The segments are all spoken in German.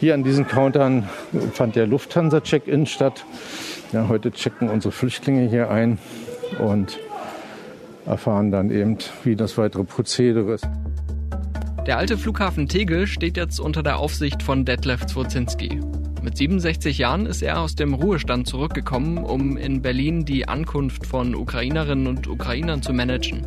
Hier an diesen Countern fand der Lufthansa-Check-In statt. Ja, heute checken unsere Flüchtlinge hier ein und erfahren dann eben, wie das weitere Prozedere ist. Der alte Flughafen Tegel steht jetzt unter der Aufsicht von Detlef Zwozinski. Mit 67 Jahren ist er aus dem Ruhestand zurückgekommen, um in Berlin die Ankunft von Ukrainerinnen und Ukrainern zu managen.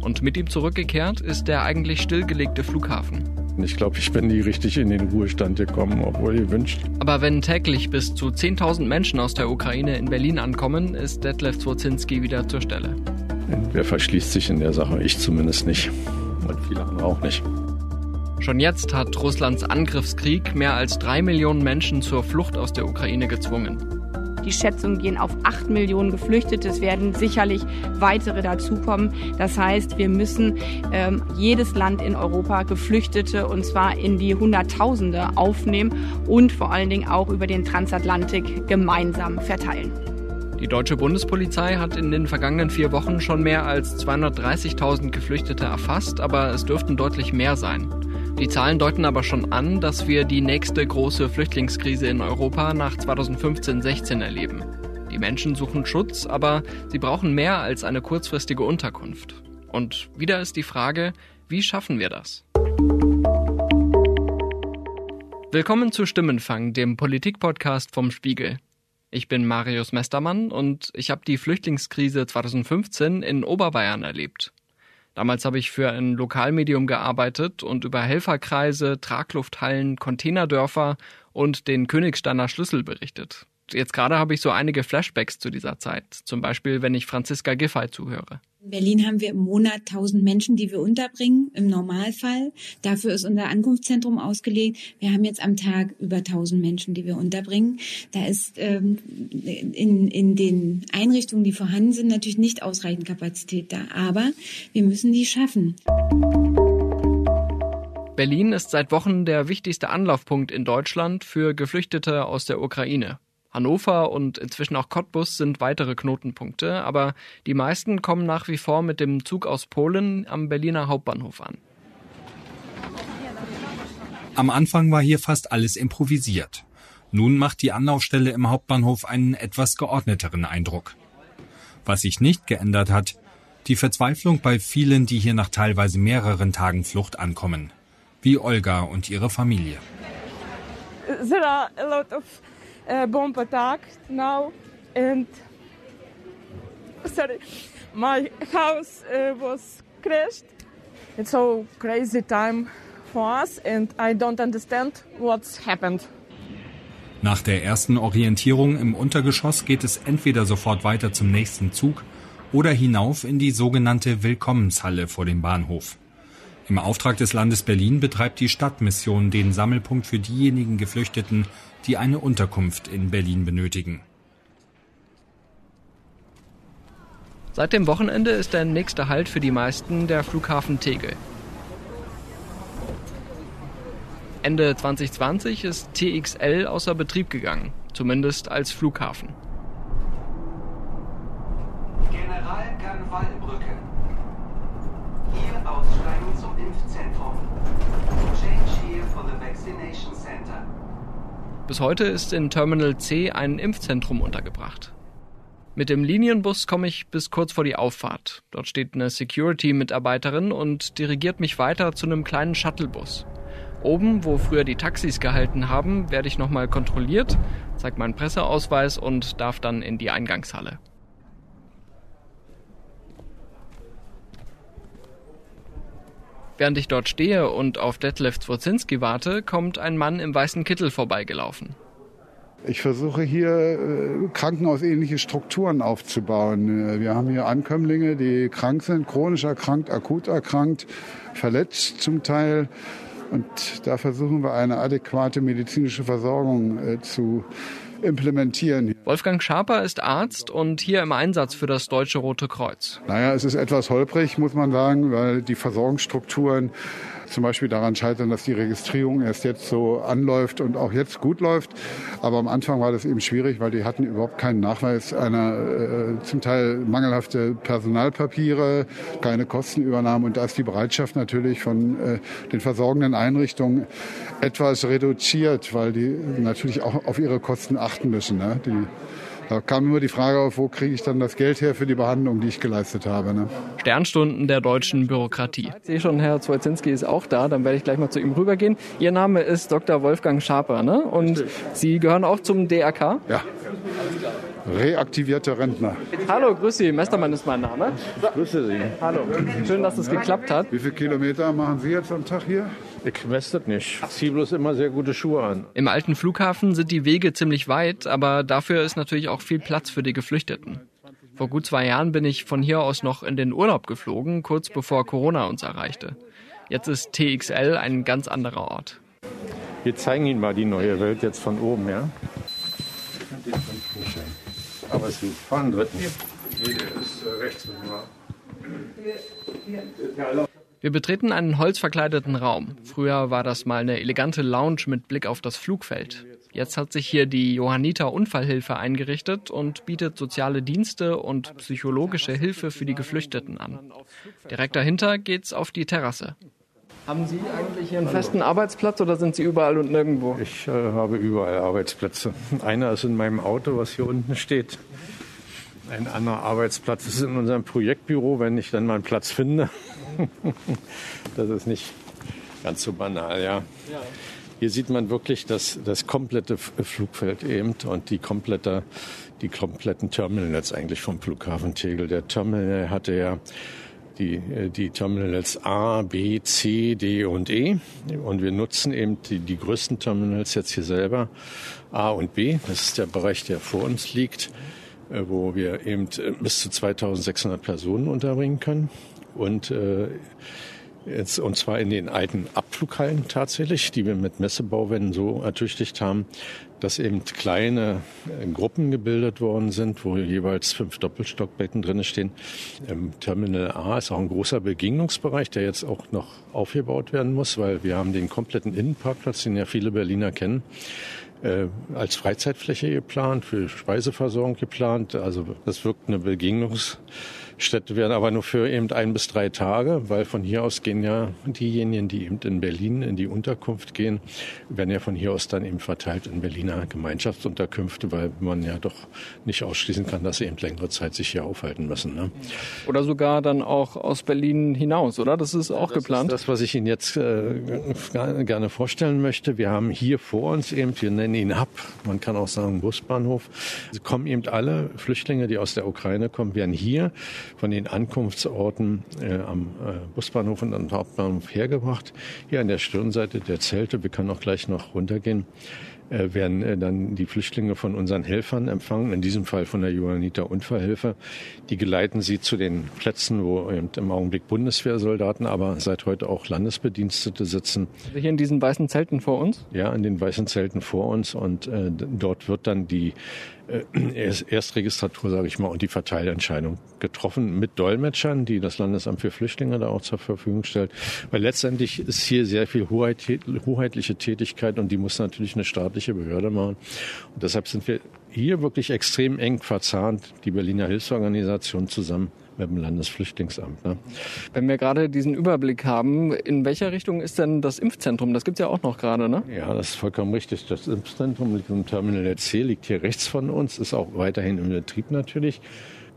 Und mit ihm zurückgekehrt ist der eigentlich stillgelegte Flughafen. Ich glaube, ich bin nie richtig in den Ruhestand gekommen, obwohl ihr wünscht. Aber wenn täglich bis zu 10.000 Menschen aus der Ukraine in Berlin ankommen, ist Detlef Zwozinski wieder zur Stelle. Wer verschließt sich in der Sache? Ich zumindest nicht. Und viele andere auch nicht. Schon jetzt hat Russlands Angriffskrieg mehr als drei Millionen Menschen zur Flucht aus der Ukraine gezwungen. Die Schätzungen gehen auf acht Millionen Geflüchtete. Es werden sicherlich weitere dazukommen. Das heißt, wir müssen ähm, jedes Land in Europa Geflüchtete und zwar in die Hunderttausende aufnehmen und vor allen Dingen auch über den Transatlantik gemeinsam verteilen. Die deutsche Bundespolizei hat in den vergangenen vier Wochen schon mehr als 230.000 Geflüchtete erfasst, aber es dürften deutlich mehr sein. Die Zahlen deuten aber schon an, dass wir die nächste große Flüchtlingskrise in Europa nach 2015-16 erleben. Die Menschen suchen Schutz, aber sie brauchen mehr als eine kurzfristige Unterkunft. Und wieder ist die Frage, wie schaffen wir das? Willkommen zu Stimmenfang, dem Politikpodcast vom Spiegel. Ich bin Marius Mestermann und ich habe die Flüchtlingskrise 2015 in Oberbayern erlebt. Damals habe ich für ein Lokalmedium gearbeitet und über Helferkreise, Traglufthallen, Containerdörfer und den Königsteiner Schlüssel berichtet. Jetzt gerade habe ich so einige Flashbacks zu dieser Zeit, zum Beispiel wenn ich Franziska Giffey zuhöre. In Berlin haben wir im Monat 1000 Menschen, die wir unterbringen, im Normalfall. Dafür ist unser Ankunftszentrum ausgelegt. Wir haben jetzt am Tag über 1000 Menschen, die wir unterbringen. Da ist ähm, in, in den Einrichtungen, die vorhanden sind, natürlich nicht ausreichend Kapazität da. Aber wir müssen die schaffen. Berlin ist seit Wochen der wichtigste Anlaufpunkt in Deutschland für Geflüchtete aus der Ukraine. Hannover und inzwischen auch Cottbus sind weitere Knotenpunkte, aber die meisten kommen nach wie vor mit dem Zug aus Polen am Berliner Hauptbahnhof an. Am Anfang war hier fast alles improvisiert. Nun macht die Anlaufstelle im Hauptbahnhof einen etwas geordneteren Eindruck. Was sich nicht geändert hat, die Verzweiflung bei vielen, die hier nach teilweise mehreren Tagen Flucht ankommen, wie Olga und ihre Familie. There are a lot of uh, bomb attack now, and sorry, my house uh, was crashed. It's so crazy time for us, and I don't understand what's happened. Nach der ersten Orientierung im Untergeschoss geht es entweder sofort weiter zum nächsten Zug oder hinauf in die sogenannte Willkommenshalle vor dem Bahnhof. Im Auftrag des Landes Berlin betreibt die Stadtmission den Sammelpunkt für diejenigen Geflüchteten, die eine Unterkunft in Berlin benötigen. Seit dem Wochenende ist der nächste Halt für die meisten der Flughafen Tegel. Ende 2020 ist TXL außer Betrieb gegangen, zumindest als Flughafen. General Ganwallbrücke. Hier aussteigen zum Impfzentrum. Change here for the vaccination center. Bis heute ist in Terminal C ein Impfzentrum untergebracht. Mit dem Linienbus komme ich bis kurz vor die Auffahrt. Dort steht eine Security-Mitarbeiterin und dirigiert mich weiter zu einem kleinen Shuttlebus. Oben, wo früher die Taxis gehalten haben, werde ich nochmal kontrolliert, zeige meinen Presseausweis und darf dann in die Eingangshalle. Während ich dort stehe und auf Detlef Zwozinski warte, kommt ein Mann im weißen Kittel vorbeigelaufen. Ich versuche hier äh, krankenhausähnliche Strukturen aufzubauen. Äh, wir haben hier Ankömmlinge, die krank sind, chronisch erkrankt, akut erkrankt, verletzt zum Teil. Und da versuchen wir eine adäquate medizinische Versorgung äh, zu implementieren. Wolfgang Schaper ist Arzt und hier im Einsatz für das Deutsche Rote Kreuz. Naja, es ist etwas holprig, muss man sagen, weil die Versorgungsstrukturen zum Beispiel daran scheitern, dass die Registrierung erst jetzt so anläuft und auch jetzt gut läuft. Aber am Anfang war das eben schwierig, weil die hatten überhaupt keinen Nachweis einer äh, zum Teil mangelhafte Personalpapiere, keine Kostenübernahme. Und da ist die Bereitschaft natürlich von äh, den versorgenden Einrichtungen etwas reduziert, weil die natürlich auch auf ihre Kosten achten müssen. Ne? Die da kam immer die Frage auf, wo kriege ich dann das Geld her für die Behandlung, die ich geleistet habe. Ne? Sternstunden der deutschen Bürokratie. Ich sehe schon, Herr Zwolzinski ist auch da. Dann werde ich gleich mal zu ihm rübergehen. Ihr Name ist Dr. Wolfgang Schaper, ne? Und Richtig. Sie gehören auch zum DRK? Ja. Reaktivierte Rentner. Hallo, grüß Sie. Mestermann ist mein Name. Ich grüße Sie. Hallo. Schön, dass es geklappt hat. Wie viele Kilometer machen Sie jetzt am Tag hier? Ich weiß das nicht. Ich ziehe bloß immer sehr gute Schuhe an. Im alten Flughafen sind die Wege ziemlich weit, aber dafür ist natürlich auch viel Platz für die Geflüchteten. Vor gut zwei Jahren bin ich von hier aus noch in den Urlaub geflogen, kurz bevor Corona uns erreichte. Jetzt ist TXL ein ganz anderer Ort. Wir zeigen Ihnen mal die neue Welt jetzt von oben, ja? Aber Sie fahren dritten. Nee, der ist äh, rechts. Wir betreten einen holzverkleideten Raum. Früher war das mal eine elegante Lounge mit Blick auf das Flugfeld. Jetzt hat sich hier die Johanniter Unfallhilfe eingerichtet und bietet soziale Dienste und psychologische Hilfe für die Geflüchteten an. Direkt dahinter geht's auf die Terrasse. Haben Sie eigentlich hier einen festen Arbeitsplatz oder sind Sie überall und nirgendwo? Ich äh, habe überall Arbeitsplätze. Einer ist in meinem Auto, was hier unten steht. Ein anderer Arbeitsplatz ist in unserem Projektbüro, wenn ich dann mal einen Platz finde. das ist nicht ganz so banal, ja. Hier sieht man wirklich das, das komplette Flugfeld eben und die komplette, die kompletten Terminals eigentlich vom Flughafen Tegel. Der Terminal hatte ja die, die Terminals A, B, C, D und E. Und wir nutzen eben die, die größten Terminals jetzt hier selber, A und B. Das ist der Bereich, der vor uns liegt. Äh, wo wir eben äh, bis zu 2600 Personen unterbringen können. Und äh, Jetzt, und zwar in den alten Abflughallen tatsächlich, die wir mit Messebauwänden so ertüchtigt haben, dass eben kleine äh, Gruppen gebildet worden sind, wo jeweils fünf Doppelstockbetten drin stehen. Im Terminal A ist auch ein großer Begegnungsbereich, der jetzt auch noch aufgebaut werden muss, weil wir haben den kompletten Innenparkplatz, den ja viele Berliner kennen, äh, als Freizeitfläche geplant, für Speiseversorgung geplant. Also das wirkt eine Begegnungs Städte werden aber nur für eben ein bis drei Tage, weil von hier aus gehen ja diejenigen, die eben in Berlin in die Unterkunft gehen, werden ja von hier aus dann eben verteilt in Berliner Gemeinschaftsunterkünfte, weil man ja doch nicht ausschließen kann, dass sie eben längere Zeit sich hier aufhalten müssen. Ne? Oder sogar dann auch aus Berlin hinaus, oder? Das ist auch das geplant. Ist das, was ich Ihnen jetzt äh, gerne vorstellen möchte. Wir haben hier vor uns eben, wir nennen ihn Hub, man kann auch sagen Busbahnhof. Es kommen eben alle Flüchtlinge, die aus der Ukraine kommen, werden hier von den Ankunftsorten äh, am äh, Busbahnhof und am Hauptbahnhof hergebracht. Hier an der Stirnseite der Zelte, wir können auch gleich noch runtergehen, äh, werden äh, dann die Flüchtlinge von unseren Helfern empfangen, in diesem Fall von der Johanniter Unfallhilfe. Die geleiten sie zu den Plätzen, wo im Augenblick Bundeswehrsoldaten, aber seit heute auch Landesbedienstete sitzen. Also hier in diesen weißen Zelten vor uns? Ja, in den weißen Zelten vor uns und äh, dort wird dann die Erstregistratur, sage ich mal, und die Verteilentscheidung getroffen mit Dolmetschern, die das Landesamt für Flüchtlinge da auch zur Verfügung stellt. Weil letztendlich ist hier sehr viel Hoheit, hoheitliche Tätigkeit und die muss natürlich eine staatliche Behörde machen. Und deshalb sind wir hier wirklich extrem eng verzahnt, die Berliner Hilfsorganisation zusammen mit dem Landesflüchtlingsamt. Ne? Wenn wir gerade diesen Überblick haben, in welcher Richtung ist denn das Impfzentrum? Das gibt es ja auch noch gerade, ne? Ja, das ist vollkommen richtig. Das Impfzentrum liegt im Terminal C, liegt hier rechts von uns, ist auch weiterhin im Betrieb natürlich.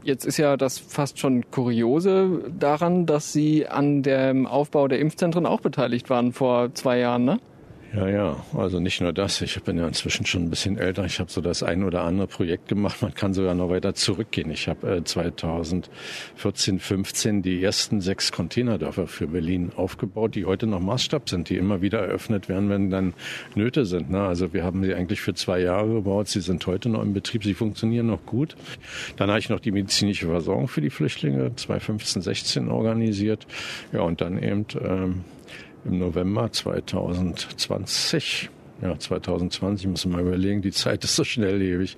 Jetzt ist ja das fast schon kuriose daran, dass Sie an dem Aufbau der Impfzentren auch beteiligt waren vor zwei Jahren, ne? Ja, ja, also nicht nur das. Ich bin ja inzwischen schon ein bisschen älter. Ich habe so das ein oder andere Projekt gemacht. Man kann sogar noch weiter zurückgehen. Ich habe äh, 2014, 15 die ersten sechs Containerdörfer für Berlin aufgebaut, die heute noch Maßstab sind, die immer wieder eröffnet werden, wenn dann Nöte sind. Ne? Also wir haben sie eigentlich für zwei Jahre gebaut. Sie sind heute noch im Betrieb. Sie funktionieren noch gut. Dann habe ich noch die medizinische Versorgung für die Flüchtlinge 2015, 16 organisiert. Ja, und dann eben ähm, im November 2020 ja, 2020 muss man mal überlegen, die Zeit ist so schnelllebig,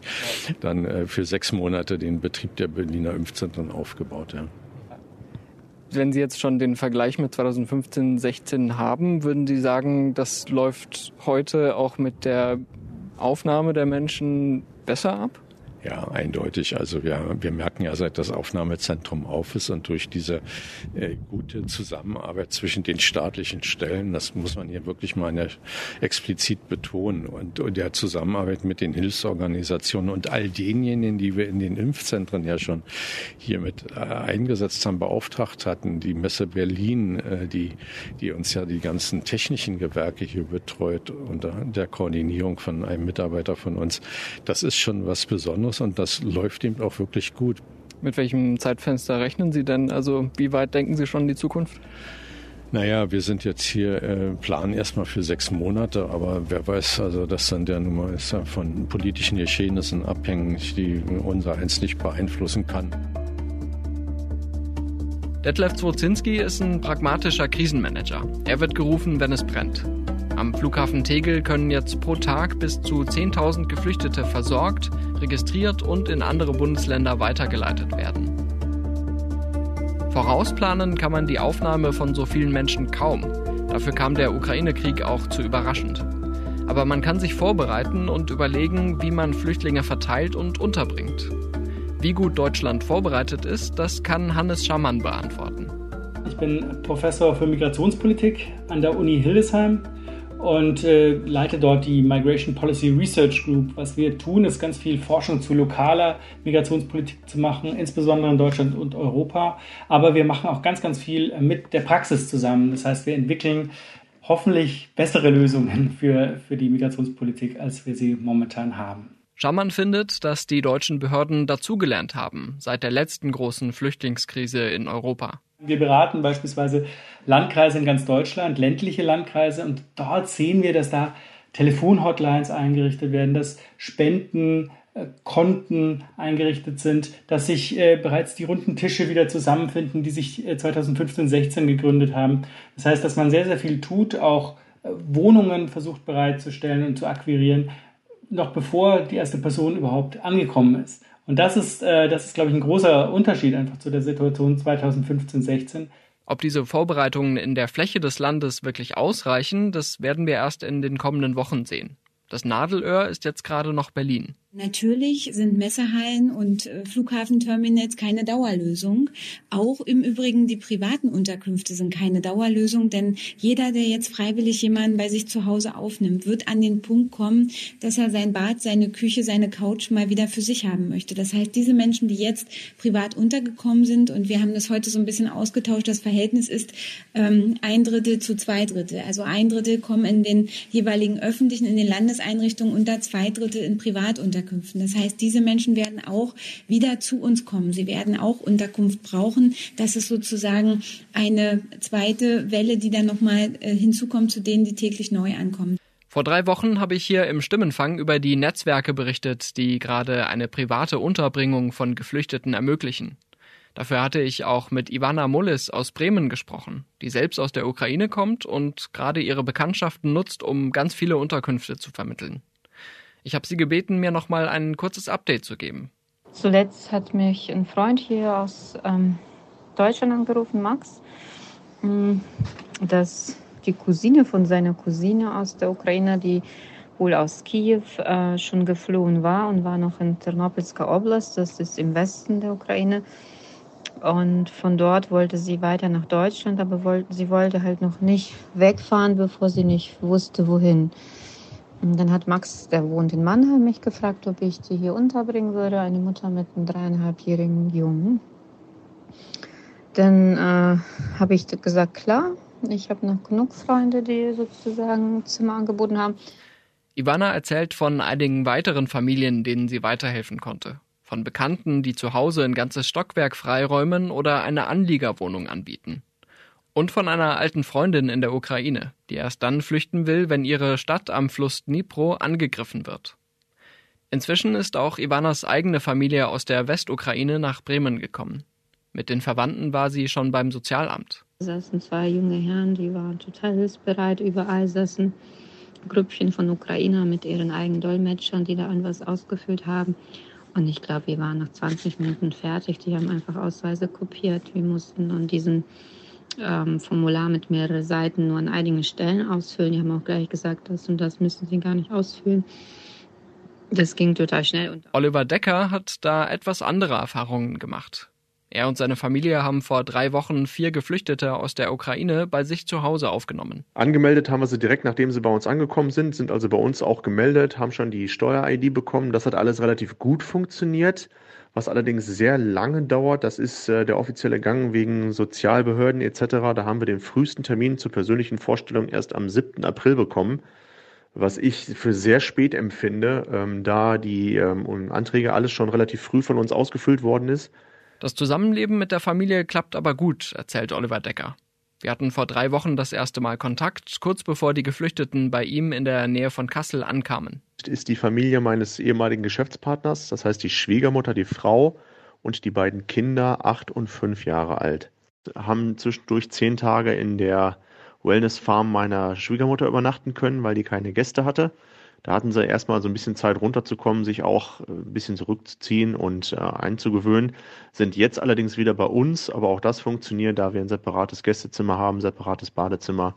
dann äh, für sechs Monate den Betrieb der Berliner Impfzentren aufgebaut. Ja. wenn Sie jetzt schon den Vergleich mit 2015, 16 haben, würden Sie sagen, das läuft heute auch mit der Aufnahme der Menschen besser ab? Ja, eindeutig. Also wir, wir merken ja, seit das Aufnahmezentrum auf ist und durch diese äh, gute Zusammenarbeit zwischen den staatlichen Stellen, das muss man hier wirklich mal explizit betonen, und, und der Zusammenarbeit mit den Hilfsorganisationen und all denjenigen, die wir in den Impfzentren ja schon hier mit äh, eingesetzt haben, beauftragt hatten, die Messe Berlin, äh, die, die uns ja die ganzen technischen Gewerke hier betreut unter der Koordinierung von einem Mitarbeiter von uns. Das ist schon was Besonderes aus und das läuft eben auch wirklich gut. Mit welchem Zeitfenster rechnen Sie denn? Also wie weit denken Sie schon in die Zukunft? Naja, wir sind jetzt hier, äh, planen erstmal für sechs Monate, aber wer weiß, also das dann der Nummer ist ja von politischen Geschehnissen abhängig, die unser eins nicht beeinflussen kann. Detlef Zwozinski ist ein pragmatischer Krisenmanager. Er wird gerufen, wenn es brennt. Am Flughafen Tegel können jetzt pro Tag bis zu 10.000 Geflüchtete versorgt, registriert und in andere Bundesländer weitergeleitet werden. Vorausplanen kann man die Aufnahme von so vielen Menschen kaum. Dafür kam der Ukraine-Krieg auch zu überraschend. Aber man kann sich vorbereiten und überlegen, wie man Flüchtlinge verteilt und unterbringt. Wie gut Deutschland vorbereitet ist, das kann Hannes Schamann beantworten. Ich bin Professor für Migrationspolitik an der Uni Hildesheim und äh, leite dort die Migration Policy Research Group. Was wir tun, ist ganz viel Forschung zu lokaler Migrationspolitik zu machen, insbesondere in Deutschland und Europa. Aber wir machen auch ganz, ganz viel mit der Praxis zusammen. Das heißt, wir entwickeln hoffentlich bessere Lösungen für, für die Migrationspolitik, als wir sie momentan haben. Schammann findet, dass die deutschen Behörden dazugelernt haben seit der letzten großen Flüchtlingskrise in Europa. Wir beraten beispielsweise Landkreise in ganz Deutschland, ländliche Landkreise, und dort sehen wir, dass da Telefonhotlines eingerichtet werden, dass Spendenkonten eingerichtet sind, dass sich äh, bereits die runden Tische wieder zusammenfinden, die sich äh, 2015, 16 gegründet haben. Das heißt, dass man sehr, sehr viel tut, auch äh, Wohnungen versucht bereitzustellen und zu akquirieren, noch bevor die erste Person überhaupt angekommen ist. Und das ist, äh, das ist, glaube ich, ein großer Unterschied einfach zu der Situation 2015, 16. Ob diese Vorbereitungen in der Fläche des Landes wirklich ausreichen, das werden wir erst in den kommenden Wochen sehen. Das Nadelöhr ist jetzt gerade noch Berlin. Natürlich sind Messehallen und äh, Flughafenterminals keine Dauerlösung. Auch im Übrigen die privaten Unterkünfte sind keine Dauerlösung, denn jeder, der jetzt freiwillig jemanden bei sich zu Hause aufnimmt, wird an den Punkt kommen, dass er sein Bad, seine Küche, seine Couch mal wieder für sich haben möchte. Das heißt, diese Menschen, die jetzt privat untergekommen sind, und wir haben das heute so ein bisschen ausgetauscht, das Verhältnis ist ähm, ein Drittel zu zwei Drittel. Also ein Drittel kommen in den jeweiligen öffentlichen, in den Landeseinrichtungen unter zwei Drittel in Privatunterkünfte. Unterkünften. Das heißt, diese Menschen werden auch wieder zu uns kommen. Sie werden auch Unterkunft brauchen. Das ist sozusagen eine zweite Welle, die dann nochmal äh, hinzukommt zu denen, die täglich neu ankommen. Vor drei Wochen habe ich hier im Stimmenfang über die Netzwerke berichtet, die gerade eine private Unterbringung von Geflüchteten ermöglichen. Dafür hatte ich auch mit Ivana Mullis aus Bremen gesprochen, die selbst aus der Ukraine kommt und gerade ihre Bekanntschaften nutzt, um ganz viele Unterkünfte zu vermitteln. Ich habe sie gebeten, mir noch mal ein kurzes Update zu geben. Zuletzt hat mich ein Freund hier aus ähm, Deutschland angerufen, Max, mm, dass die Cousine von seiner Cousine aus der Ukraine, die wohl aus Kiew äh, schon geflohen war und war noch in Ternopilska Oblast, das ist im Westen der Ukraine. Und von dort wollte sie weiter nach Deutschland, aber wollte, sie wollte halt noch nicht wegfahren, bevor sie nicht wusste, wohin. Und dann hat Max, der wohnt in Mannheim, mich gefragt, ob ich die hier unterbringen würde, eine Mutter mit einem dreieinhalbjährigen Jungen. Dann äh, habe ich gesagt, klar, ich habe noch genug Freunde, die sozusagen Zimmer angeboten haben. Ivana erzählt von einigen weiteren Familien, denen sie weiterhelfen konnte. Von Bekannten, die zu Hause ein ganzes Stockwerk freiräumen oder eine Anliegerwohnung anbieten. Und von einer alten Freundin in der Ukraine, die erst dann flüchten will, wenn ihre Stadt am Fluss Dnipro angegriffen wird. Inzwischen ist auch Ivanas eigene Familie aus der Westukraine nach Bremen gekommen. Mit den Verwandten war sie schon beim Sozialamt. Da saßen zwei junge Herren, die waren total hilfsbereit. Überall saßen Grüppchen von Ukrainer mit ihren eigenen Dolmetschern, die da an was ausgefüllt haben. Und ich glaube, wir waren nach 20 Minuten fertig. Die haben einfach Ausweise kopiert. Wir mussten an diesem ähm, Formular mit mehreren Seiten nur an einigen Stellen ausfüllen. Die haben auch gleich gesagt, das und das müssen sie gar nicht ausfüllen. Das ging total schnell. Oliver Decker hat da etwas andere Erfahrungen gemacht. Er und seine Familie haben vor drei Wochen vier Geflüchtete aus der Ukraine bei sich zu Hause aufgenommen. Angemeldet haben wir sie direkt, nachdem sie bei uns angekommen sind, sind also bei uns auch gemeldet, haben schon die Steuer-ID bekommen. Das hat alles relativ gut funktioniert. Was allerdings sehr lange dauert, das ist äh, der offizielle Gang wegen Sozialbehörden etc. Da haben wir den frühesten Termin zur persönlichen Vorstellung erst am 7. April bekommen was ich für sehr spät empfinde, ähm, da die ähm, Anträge alles schon relativ früh von uns ausgefüllt worden ist. Das Zusammenleben mit der Familie klappt aber gut, erzählt Oliver Decker. Wir hatten vor drei Wochen das erste Mal Kontakt, kurz bevor die Geflüchteten bei ihm in der Nähe von Kassel ankamen. Ist die Familie meines ehemaligen Geschäftspartners, das heißt die Schwiegermutter, die Frau und die beiden Kinder, acht und fünf Jahre alt. Haben zwischendurch zehn Tage in der Wellness Farm meiner Schwiegermutter übernachten können, weil die keine Gäste hatte. Da hatten sie erstmal so ein bisschen Zeit runterzukommen, sich auch äh, ein bisschen zurückzuziehen und äh, einzugewöhnen. Sind jetzt allerdings wieder bei uns, aber auch das funktioniert, da wir ein separates Gästezimmer haben, separates Badezimmer.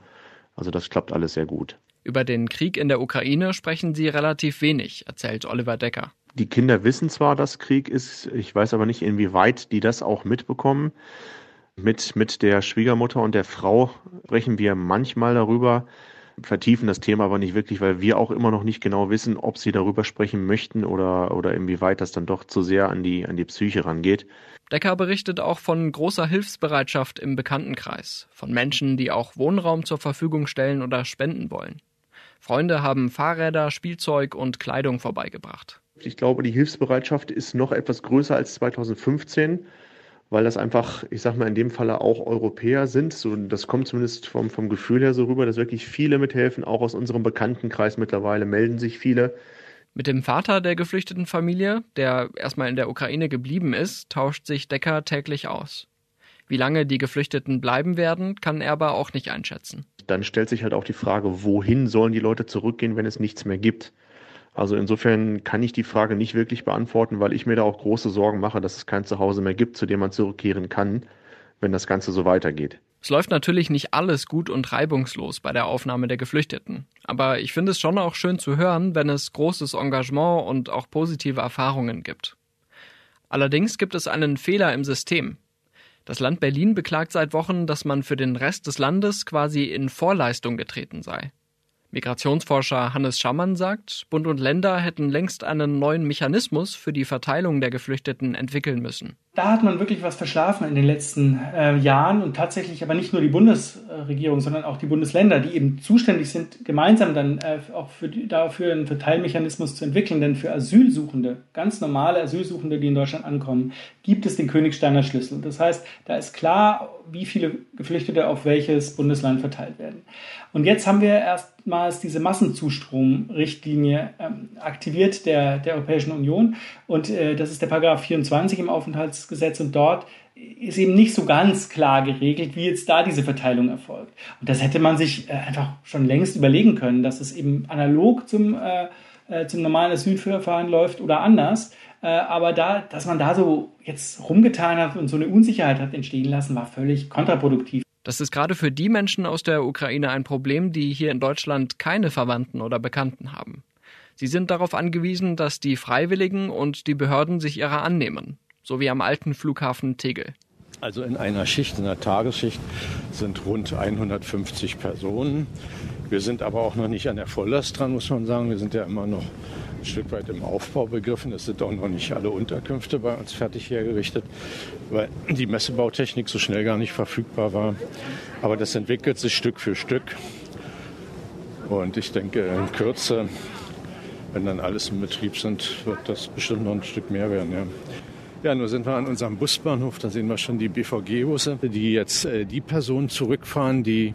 Also das klappt alles sehr gut. Über den Krieg in der Ukraine sprechen sie relativ wenig, erzählt Oliver Decker. Die Kinder wissen zwar, dass Krieg ist, ich weiß aber nicht, inwieweit die das auch mitbekommen. Mit, mit der Schwiegermutter und der Frau sprechen wir manchmal darüber, vertiefen das Thema aber nicht wirklich, weil wir auch immer noch nicht genau wissen, ob sie darüber sprechen möchten oder, oder inwieweit das dann doch zu sehr an die, an die Psyche rangeht. Decker berichtet auch von großer Hilfsbereitschaft im Bekanntenkreis, von Menschen, die auch Wohnraum zur Verfügung stellen oder spenden wollen. Freunde haben Fahrräder, Spielzeug und Kleidung vorbeigebracht. Ich glaube, die Hilfsbereitschaft ist noch etwas größer als 2015 weil das einfach, ich sag mal, in dem Falle auch Europäer sind. So, das kommt zumindest vom, vom Gefühl her so rüber, dass wirklich viele mithelfen, auch aus unserem Bekanntenkreis mittlerweile melden sich viele. Mit dem Vater der geflüchteten Familie, der erstmal in der Ukraine geblieben ist, tauscht sich Decker täglich aus. Wie lange die Geflüchteten bleiben werden, kann er aber auch nicht einschätzen. Dann stellt sich halt auch die Frage, wohin sollen die Leute zurückgehen, wenn es nichts mehr gibt? Also insofern kann ich die Frage nicht wirklich beantworten, weil ich mir da auch große Sorgen mache, dass es kein Zuhause mehr gibt, zu dem man zurückkehren kann, wenn das Ganze so weitergeht. Es läuft natürlich nicht alles gut und reibungslos bei der Aufnahme der Geflüchteten. Aber ich finde es schon auch schön zu hören, wenn es großes Engagement und auch positive Erfahrungen gibt. Allerdings gibt es einen Fehler im System. Das Land Berlin beklagt seit Wochen, dass man für den Rest des Landes quasi in Vorleistung getreten sei. Migrationsforscher Hannes Schammann sagt, Bund und Länder hätten längst einen neuen Mechanismus für die Verteilung der Geflüchteten entwickeln müssen da hat man wirklich was verschlafen in den letzten äh, Jahren und tatsächlich aber nicht nur die Bundesregierung, sondern auch die Bundesländer, die eben zuständig sind, gemeinsam dann äh, auch für die, dafür einen Verteilmechanismus zu entwickeln. Denn für Asylsuchende, ganz normale Asylsuchende, die in Deutschland ankommen, gibt es den Königsteiner Schlüssel. Das heißt, da ist klar, wie viele Geflüchtete auf welches Bundesland verteilt werden. Und jetzt haben wir erstmals diese Massenzustromrichtlinie ähm, aktiviert der, der Europäischen Union. Und äh, das ist der Paragraph 24 im Aufenthalts Gesetz und dort ist eben nicht so ganz klar geregelt, wie jetzt da diese Verteilung erfolgt. Und das hätte man sich äh, einfach schon längst überlegen können, dass es eben analog zum, äh, äh zum normalen Asylverfahren läuft oder anders. Äh, aber da, dass man da so jetzt rumgetan hat und so eine Unsicherheit hat entstehen lassen, war völlig kontraproduktiv. Das ist gerade für die Menschen aus der Ukraine ein Problem, die hier in Deutschland keine Verwandten oder Bekannten haben. Sie sind darauf angewiesen, dass die Freiwilligen und die Behörden sich ihrer annehmen so wie am alten Flughafen Tegel. Also in einer Schicht, in einer Tagesschicht sind rund 150 Personen. Wir sind aber auch noch nicht an der Volllast dran, muss man sagen. Wir sind ja immer noch ein Stück weit im Aufbau begriffen. Es sind auch noch nicht alle Unterkünfte bei uns fertig hergerichtet, weil die Messebautechnik so schnell gar nicht verfügbar war. Aber das entwickelt sich Stück für Stück. Und ich denke, in Kürze, wenn dann alles im Betrieb sind, wird das bestimmt noch ein Stück mehr werden. Ja. Ja, nur sind wir an unserem Busbahnhof, da sehen wir schon die BVG-Busse, die jetzt äh, die Personen zurückfahren, die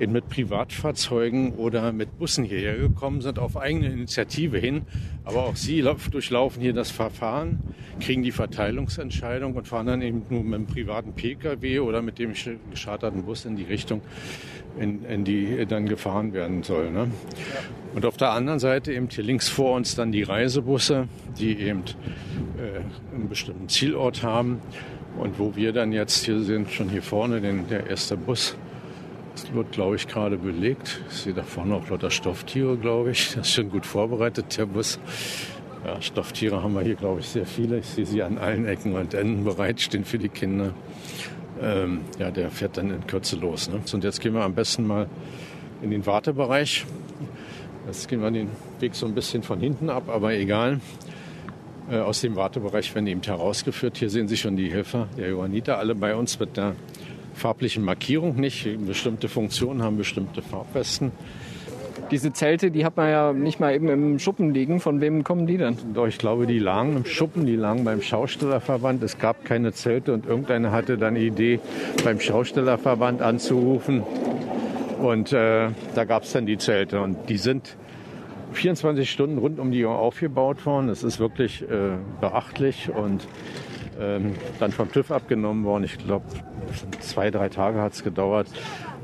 in, mit Privatfahrzeugen oder mit Bussen hierher gekommen sind, auf eigene Initiative hin. Aber auch sie durchlaufen hier das Verfahren, kriegen die Verteilungsentscheidung und fahren dann eben nur mit einem privaten Pkw oder mit dem gescharterten Bus in die Richtung, in, in die dann gefahren werden soll. Ne? Und auf der anderen Seite eben hier links vor uns dann die Reisebusse, die eben äh, einen bestimmten Zielort haben. Und wo wir dann jetzt, hier sind schon hier vorne, den, der erste Bus, das wird, glaube ich, gerade belegt. Ich sehe da vorne auch lauter Stofftiere, glaube ich. Das ist schon gut vorbereitet, der Bus. Ja, Stofftiere haben wir hier, glaube ich, sehr viele. Ich sehe sie an allen Ecken und Enden bereitstehen für die Kinder. Ähm, ja, der fährt dann in Kürze los. Ne? Und jetzt gehen wir am besten mal in den Wartebereich. Jetzt gehen wir den Weg so ein bisschen von hinten ab, aber egal. Äh, aus dem Wartebereich werden eben herausgeführt. Hier sehen Sie schon die Helfer der Johanniter, alle bei uns mit der farblichen Markierung nicht. Bestimmte Funktionen haben bestimmte Farbwesten. Diese Zelte, die hat man ja nicht mal eben im Schuppen liegen. Von wem kommen die denn? Doch, ich glaube, die lagen im Schuppen, die lagen beim Schaustellerverband. Es gab keine Zelte und irgendeiner hatte dann die Idee, beim Schaustellerverband anzurufen. Und äh, da gab es dann die Zelte und die sind 24 Stunden rund um die Uhr aufgebaut worden. Das ist wirklich äh, beachtlich und ähm, dann vom TÜV abgenommen worden. Ich glaube, zwei, drei Tage hat es gedauert.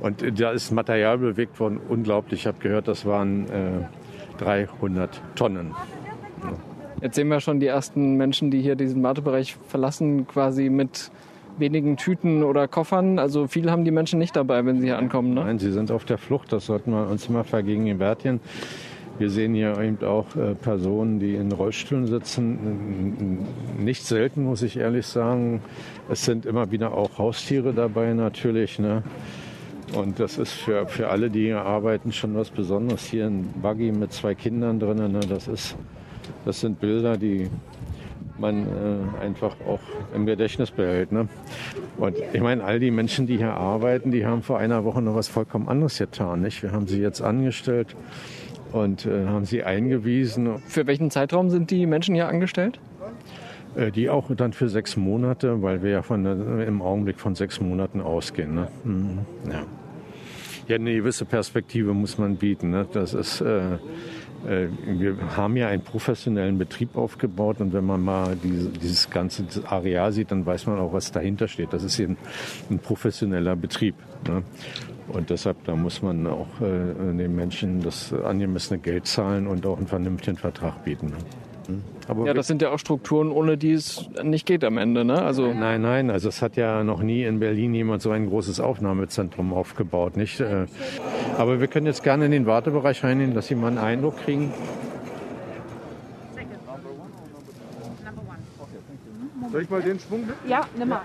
Und da ist Material bewegt worden, unglaublich. Ich habe gehört, das waren äh, 300 Tonnen. Jetzt sehen wir schon die ersten Menschen, die hier diesen Wartebereich verlassen, quasi mit wenigen Tüten oder Koffern. Also viel haben die Menschen nicht dabei, wenn sie hier ankommen. Ne? Nein, sie sind auf der Flucht. Das sollten wir uns immer vergegenwärtigen. Wir sehen hier eben auch äh, Personen, die in Rollstühlen sitzen. Nicht selten, muss ich ehrlich sagen. Es sind immer wieder auch Haustiere dabei natürlich. Ne? Und das ist für, für alle, die hier arbeiten, schon was Besonderes. Hier ein Buggy mit zwei Kindern drin. Ne? Das, ist, das sind Bilder, die man äh, einfach auch im Gedächtnis behält. Ne? Und ich meine, all die Menschen, die hier arbeiten, die haben vor einer Woche noch was vollkommen anderes getan. Nicht? Wir haben sie jetzt angestellt und äh, haben sie eingewiesen. Für welchen Zeitraum sind die Menschen hier angestellt? Äh, die auch dann für sechs Monate, weil wir ja von, äh, im Augenblick von sechs Monaten ausgehen. Ne? Mhm. Ja. ja, eine gewisse Perspektive muss man bieten. Ne? Das ist, äh, äh, wir haben ja einen professionellen Betrieb aufgebaut und wenn man mal diese, dieses ganze Areal sieht, dann weiß man auch, was dahinter steht. Das ist eben ein professioneller Betrieb. Ne? Und deshalb, da muss man auch äh, den Menschen das angemessene Geld zahlen und auch einen vernünftigen Vertrag bieten. Ne? Hm? Aber ja, das sind ja auch Strukturen, ohne die es nicht geht am Ende, ne? Also nein, nein, also es hat ja noch nie in Berlin jemand so ein großes Aufnahmezentrum aufgebaut, nicht? Äh, aber wir können jetzt gerne in den Wartebereich reingehen, dass Sie mal einen Eindruck kriegen. Soll ich mal den Schwung? Ja, nimm mal.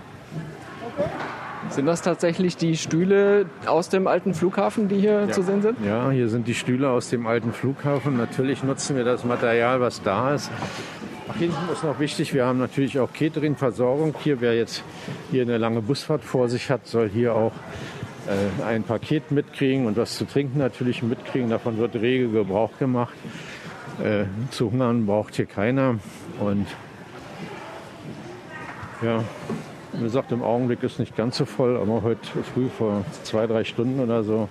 Sind das tatsächlich die Stühle aus dem alten Flughafen, die hier ja. zu sehen sind? Ja, hier sind die Stühle aus dem alten Flughafen. Natürlich nutzen wir das Material, was da ist. Ach, hinten ist noch wichtig, wir haben natürlich auch Catering-Versorgung. Hier, wer jetzt hier eine lange Busfahrt vor sich hat, soll hier auch äh, ein Paket mitkriegen und was zu trinken natürlich mitkriegen. Davon wird rege Gebrauch gemacht. Äh, zu hungern braucht hier keiner. Und ja, wie gesagt, im Augenblick ist nicht ganz so voll, aber heute früh vor zwei, drei Stunden oder so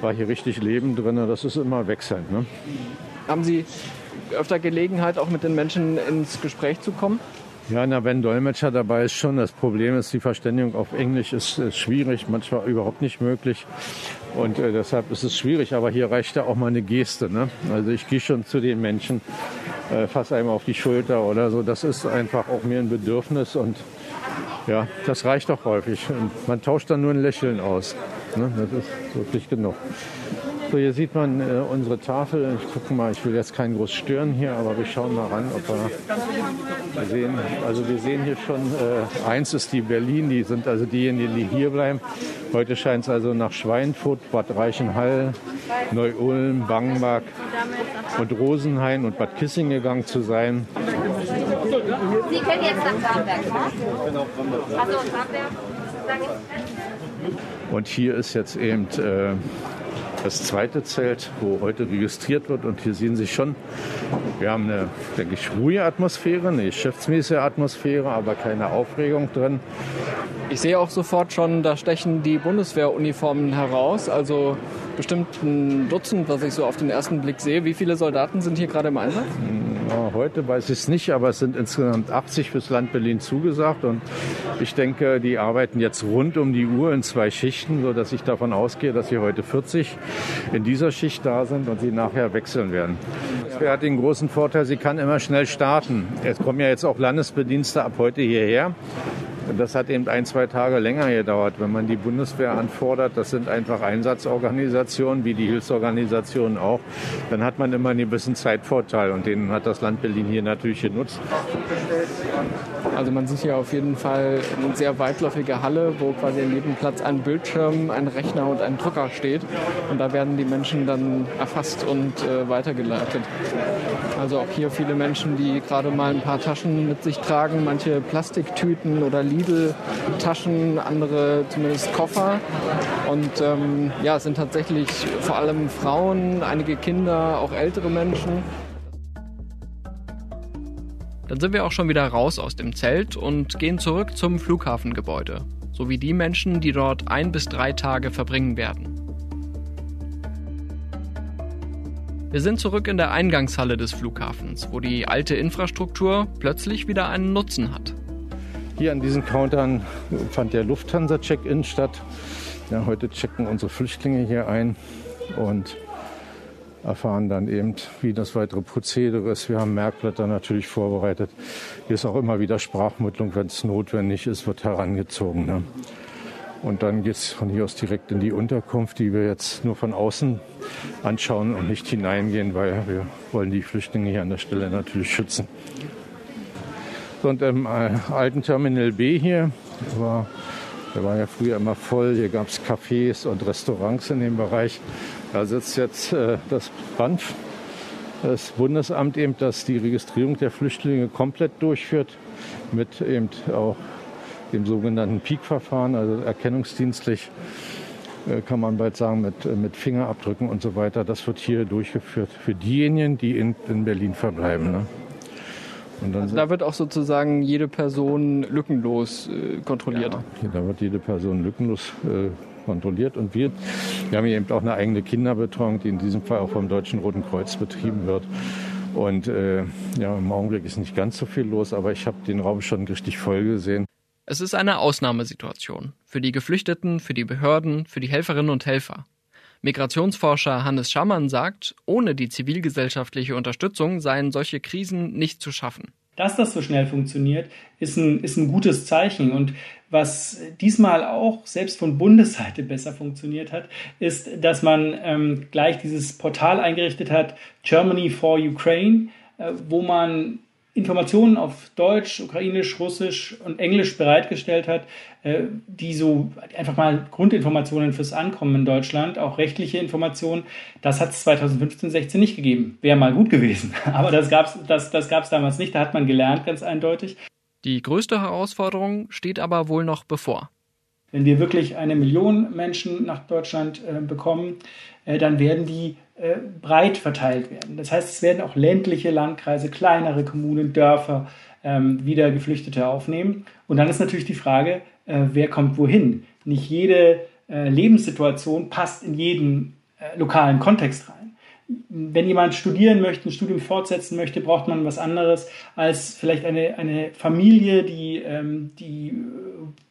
war hier richtig Leben drin. Das ist immer wechselnd. Ne? Haben Sie öfter Gelegenheit, auch mit den Menschen ins Gespräch zu kommen? Ja, na, wenn Dolmetscher dabei ist schon. Das Problem ist, die Verständigung auf Englisch ist, ist schwierig, manchmal überhaupt nicht möglich. Und äh, deshalb ist es schwierig, aber hier reicht ja auch mal eine Geste. Ne? Also ich gehe schon zu den Menschen, äh, fasse einem auf die Schulter oder so. Das ist einfach auch mir ein Bedürfnis und ja, das reicht auch häufig. Man tauscht dann nur ein Lächeln aus. Ne? Das ist wirklich genug. So, hier sieht man äh, unsere Tafel. Ich gucke mal, ich will jetzt keinen groß stören hier, aber wir schauen mal ran, ob wir, sehen. Also wir sehen hier schon, äh, eins ist die Berlin, die sind also diejenigen, die hier bleiben. Heute scheint es also nach Schweinfurt, Bad Reichenhall, Neu-Ulm, Bangenbach und Rosenhain und Bad Kissing gegangen zu sein. Sie können jetzt nach Bamberg, ne? Also Bamberg. Und hier ist jetzt eben äh, das zweite Zelt, wo heute registriert wird. Und hier sehen Sie schon, wir haben eine, denke ich, ruhige Atmosphäre, eine geschäftsmäßige Atmosphäre, aber keine Aufregung drin. Ich sehe auch sofort schon, da stechen die Bundeswehruniformen heraus. Also bestimmt ein Dutzend, was ich so auf den ersten Blick sehe. Wie viele Soldaten sind hier gerade im Einsatz? Heute weiß ich es nicht, aber es sind insgesamt 80 fürs Land Berlin zugesagt. Und ich denke, die arbeiten jetzt rund um die Uhr in zwei Schichten, sodass ich davon ausgehe, dass sie heute 40 in dieser Schicht da sind und sie nachher wechseln werden. Das hat den großen Vorteil, sie kann immer schnell starten. Es kommen ja jetzt auch Landesbedienste ab heute hierher. Das hat eben ein, zwei Tage länger gedauert. Wenn man die Bundeswehr anfordert, das sind einfach Einsatzorganisationen, wie die Hilfsorganisationen auch, dann hat man immer einen gewissen Zeitvorteil und den hat das Land Berlin hier natürlich genutzt. Also man sieht hier auf jeden Fall eine sehr weitläufige Halle, wo quasi an jedem Platz ein Bildschirm, ein Rechner und ein Drucker steht. Und da werden die Menschen dann erfasst und äh, weitergeleitet. Also auch hier viele Menschen, die gerade mal ein paar Taschen mit sich tragen, manche Plastiktüten oder Lidl-Taschen, andere zumindest Koffer. Und ähm, ja, es sind tatsächlich vor allem Frauen, einige Kinder, auch ältere Menschen. Dann sind wir auch schon wieder raus aus dem Zelt und gehen zurück zum Flughafengebäude, sowie die Menschen, die dort ein bis drei Tage verbringen werden. Wir sind zurück in der Eingangshalle des Flughafens, wo die alte Infrastruktur plötzlich wieder einen Nutzen hat. Hier an diesen Countern fand der Lufthansa-Check-In statt. Ja, heute checken unsere Flüchtlinge hier ein und erfahren dann eben, wie das weitere Prozedere ist. Wir haben Merkblätter natürlich vorbereitet. Hier ist auch immer wieder Sprachmittlung, wenn es notwendig ist, wird herangezogen. Ne? Und dann geht es von hier aus direkt in die Unterkunft, die wir jetzt nur von außen anschauen und nicht hineingehen, weil wir wollen die Flüchtlinge hier an der Stelle natürlich schützen. Und im äh, alten Terminal B hier war, der war ja früher immer voll. Hier gab es Cafés und Restaurants in dem Bereich. Da sitzt jetzt äh, das BANF, das Bundesamt eben, das die Registrierung der Flüchtlinge komplett durchführt, mit eben auch dem sogenannten Peak-Verfahren, also erkennungsdienstlich äh, kann man bald sagen, mit, äh, mit Fingerabdrücken und so weiter. Das wird hier durchgeführt für diejenigen, die in, in Berlin verbleiben. Ne? also da wird auch sozusagen jede Person lückenlos äh, kontrolliert. Ja, da wird jede Person lückenlos äh, kontrolliert. Und wir, wir haben eben auch eine eigene Kinderbetreuung, die in diesem Fall auch vom Deutschen Roten Kreuz betrieben wird. Und äh, ja, im Augenblick ist nicht ganz so viel los, aber ich habe den Raum schon richtig voll gesehen. Es ist eine Ausnahmesituation. Für die Geflüchteten, für die Behörden, für die Helferinnen und Helfer. Migrationsforscher Hannes Schammann sagt, ohne die zivilgesellschaftliche Unterstützung seien solche Krisen nicht zu schaffen. Dass das so schnell funktioniert, ist ein, ist ein gutes Zeichen. Und was diesmal auch selbst von Bundesseite besser funktioniert hat, ist, dass man ähm, gleich dieses Portal eingerichtet hat, Germany for Ukraine, äh, wo man Informationen auf Deutsch, Ukrainisch, Russisch und Englisch bereitgestellt hat, äh, die so einfach mal Grundinformationen fürs Ankommen in Deutschland, auch rechtliche Informationen, das hat es 2015, 16 nicht gegeben. Wäre mal gut gewesen. Aber das gab es das, das gab's damals nicht. Da hat man gelernt, ganz eindeutig. Die größte Herausforderung steht aber wohl noch bevor. Wenn wir wirklich eine Million Menschen nach Deutschland äh, bekommen, äh, dann werden die äh, breit verteilt werden. Das heißt, es werden auch ländliche Landkreise, kleinere Kommunen, Dörfer ähm, wieder Geflüchtete aufnehmen. Und dann ist natürlich die Frage, äh, wer kommt wohin? Nicht jede äh, Lebenssituation passt in jeden äh, lokalen Kontext rein wenn jemand studieren möchte, ein Studium fortsetzen möchte, braucht man was anderes als vielleicht eine, eine Familie, die, ähm, die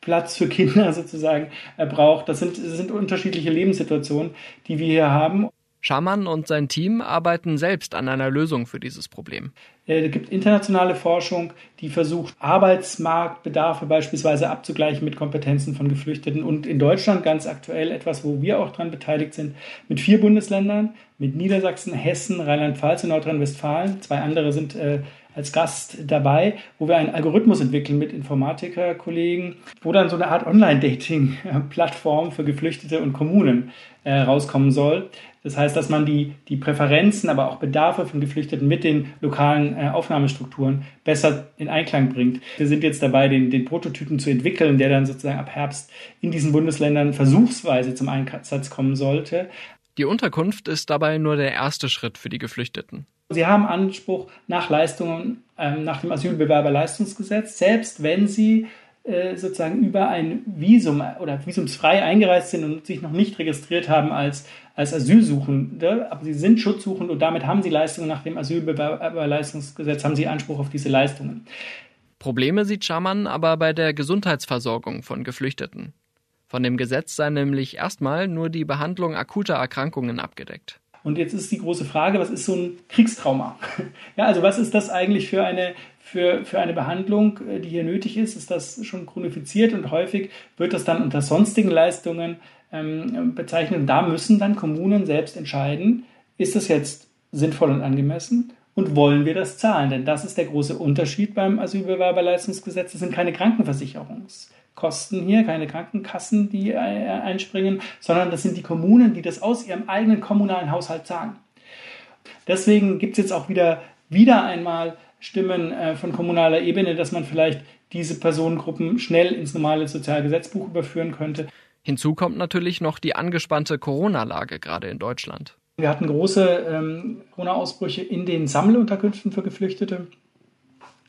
Platz für Kinder sozusagen äh, braucht. Das sind, das sind unterschiedliche Lebenssituationen, die wir hier haben. Schamann und sein Team arbeiten selbst an einer Lösung für dieses Problem. Es gibt internationale Forschung, die versucht, Arbeitsmarktbedarfe beispielsweise abzugleichen mit Kompetenzen von Geflüchteten. Und in Deutschland ganz aktuell etwas, wo wir auch daran beteiligt sind, mit vier Bundesländern, mit Niedersachsen, Hessen, Rheinland-Pfalz und Nordrhein-Westfalen. Zwei andere sind äh, als Gast dabei, wo wir einen Algorithmus entwickeln mit Informatikerkollegen, wo dann so eine Art Online-Dating-Plattform für Geflüchtete und Kommunen äh, rauskommen soll. Das heißt, dass man die, die Präferenzen, aber auch Bedarfe von Geflüchteten mit den lokalen äh, Aufnahmestrukturen besser in Einklang bringt. Wir sind jetzt dabei, den, den Prototypen zu entwickeln, der dann sozusagen ab Herbst in diesen Bundesländern versuchsweise zum Einsatz kommen sollte. Die Unterkunft ist dabei nur der erste Schritt für die Geflüchteten. Sie haben Anspruch nach Leistungen ähm, nach dem Asylbewerberleistungsgesetz, selbst wenn sie sozusagen über ein Visum oder visumsfrei eingereist sind und sich noch nicht registriert haben als, als Asylsuchende, aber sie sind schutzsuchend und damit haben sie Leistungen nach dem Asylbewerberleistungsgesetz, haben sie Anspruch auf diese Leistungen. Probleme sieht Schamann aber bei der Gesundheitsversorgung von Geflüchteten. Von dem Gesetz sei nämlich erstmal nur die Behandlung akuter Erkrankungen abgedeckt. Und jetzt ist die große Frage, was ist so ein Kriegstrauma? Ja, also was ist das eigentlich für eine, für, für eine Behandlung, äh, die hier nötig ist? Ist das schon chronifiziert und häufig wird das dann unter sonstigen Leistungen ähm, bezeichnet? Und da müssen dann Kommunen selbst entscheiden, ist das jetzt sinnvoll und angemessen? Und wollen wir das zahlen? Denn das ist der große Unterschied beim Asylbewerberleistungsgesetz. Das sind keine Krankenversicherungs- Kosten hier, keine Krankenkassen, die äh, einspringen, sondern das sind die Kommunen, die das aus ihrem eigenen kommunalen Haushalt zahlen. Deswegen gibt es jetzt auch wieder, wieder einmal Stimmen äh, von kommunaler Ebene, dass man vielleicht diese Personengruppen schnell ins normale Sozialgesetzbuch überführen könnte. Hinzu kommt natürlich noch die angespannte Corona-Lage gerade in Deutschland. Wir hatten große ähm, Corona-Ausbrüche in den Sammelunterkünften für Geflüchtete.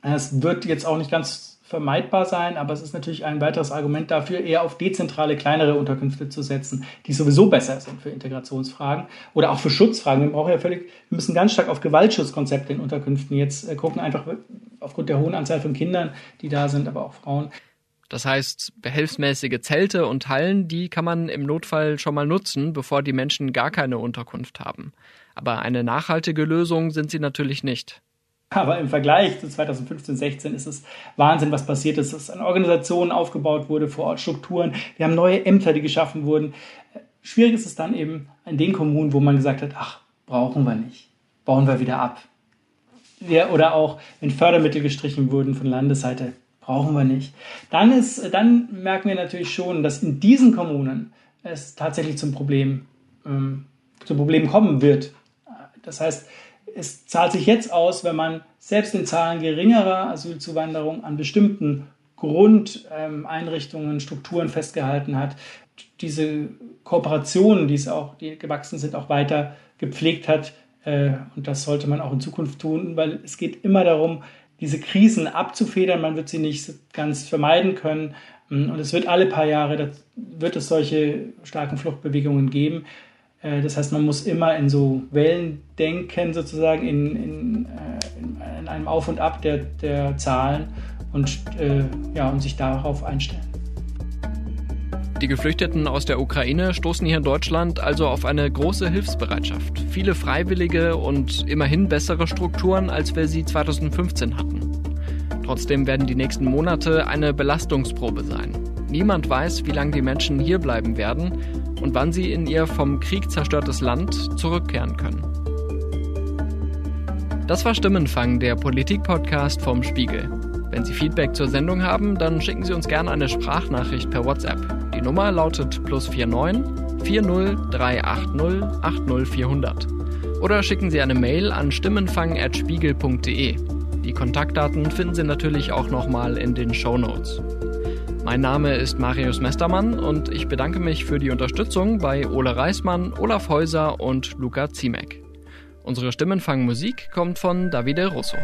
Es wird jetzt auch nicht ganz vermeidbar sein, aber es ist natürlich ein weiteres Argument dafür, eher auf dezentrale, kleinere Unterkünfte zu setzen, die sowieso besser sind für Integrationsfragen oder auch für Schutzfragen. Wir brauchen ja völlig, wir müssen ganz stark auf Gewaltschutzkonzepte in Unterkünften jetzt äh, gucken, einfach aufgrund der hohen Anzahl von Kindern, die da sind, aber auch Frauen. Das heißt, behelfsmäßige Zelte und Hallen, die kann man im Notfall schon mal nutzen, bevor die Menschen gar keine Unterkunft haben. Aber eine nachhaltige Lösung sind sie natürlich nicht. Aber im Vergleich zu 2015, 16 ist es Wahnsinn, was passiert ist, dass eine Organisation aufgebaut wurde, vor Ort Strukturen. Wir haben neue Ämter, die geschaffen wurden. Schwierig ist es dann eben in den Kommunen, wo man gesagt hat, ach, brauchen wir nicht, bauen wir wieder ab. Ja, oder auch, wenn Fördermittel gestrichen wurden von Landesseite, brauchen wir nicht. Dann, ist, dann merken wir natürlich schon, dass in diesen Kommunen es tatsächlich zum Problem, ähm, zum Problem kommen wird. Das heißt, es zahlt sich jetzt aus, wenn man selbst in Zahlen geringerer Asylzuwanderung an bestimmten Grundeinrichtungen, Strukturen festgehalten hat, diese Kooperationen, die es auch, die gewachsen sind, auch weiter gepflegt hat. Äh, und das sollte man auch in Zukunft tun, weil es geht immer darum, diese Krisen abzufedern. Man wird sie nicht ganz vermeiden können. Und es wird alle paar Jahre, wird es solche starken Fluchtbewegungen geben. Äh, das heißt, man muss immer in so Wellen denken, sozusagen, in, in, äh, in einem Auf und Ab der, der Zahlen und, äh, ja, und sich darauf einstellen. Die Geflüchteten aus der Ukraine stoßen hier in Deutschland also auf eine große Hilfsbereitschaft. Viele Freiwillige und immerhin bessere Strukturen, als wir sie 2015 hatten. Trotzdem werden die nächsten Monate eine Belastungsprobe sein. Niemand weiß, wie lange die Menschen hier bleiben werden und wann sie in ihr vom Krieg zerstörtes Land zurückkehren können. Das war Stimmenfang, der Politik-Podcast vom Spiegel. Wenn Sie Feedback zur Sendung haben, dann schicken Sie uns gerne eine Sprachnachricht per WhatsApp. Die Nummer lautet plus 49 40 380 80400. Oder schicken Sie eine Mail an stimmenfang.spiegel.de. Die Kontaktdaten finden Sie natürlich auch nochmal in den Show Notes. Mein Name ist Marius Mestermann und ich bedanke mich für die Unterstützung bei Ole Reismann, Olaf Häuser und Luca Ziemek. Unsere Stimmenfangmusik kommt von Davide Russo.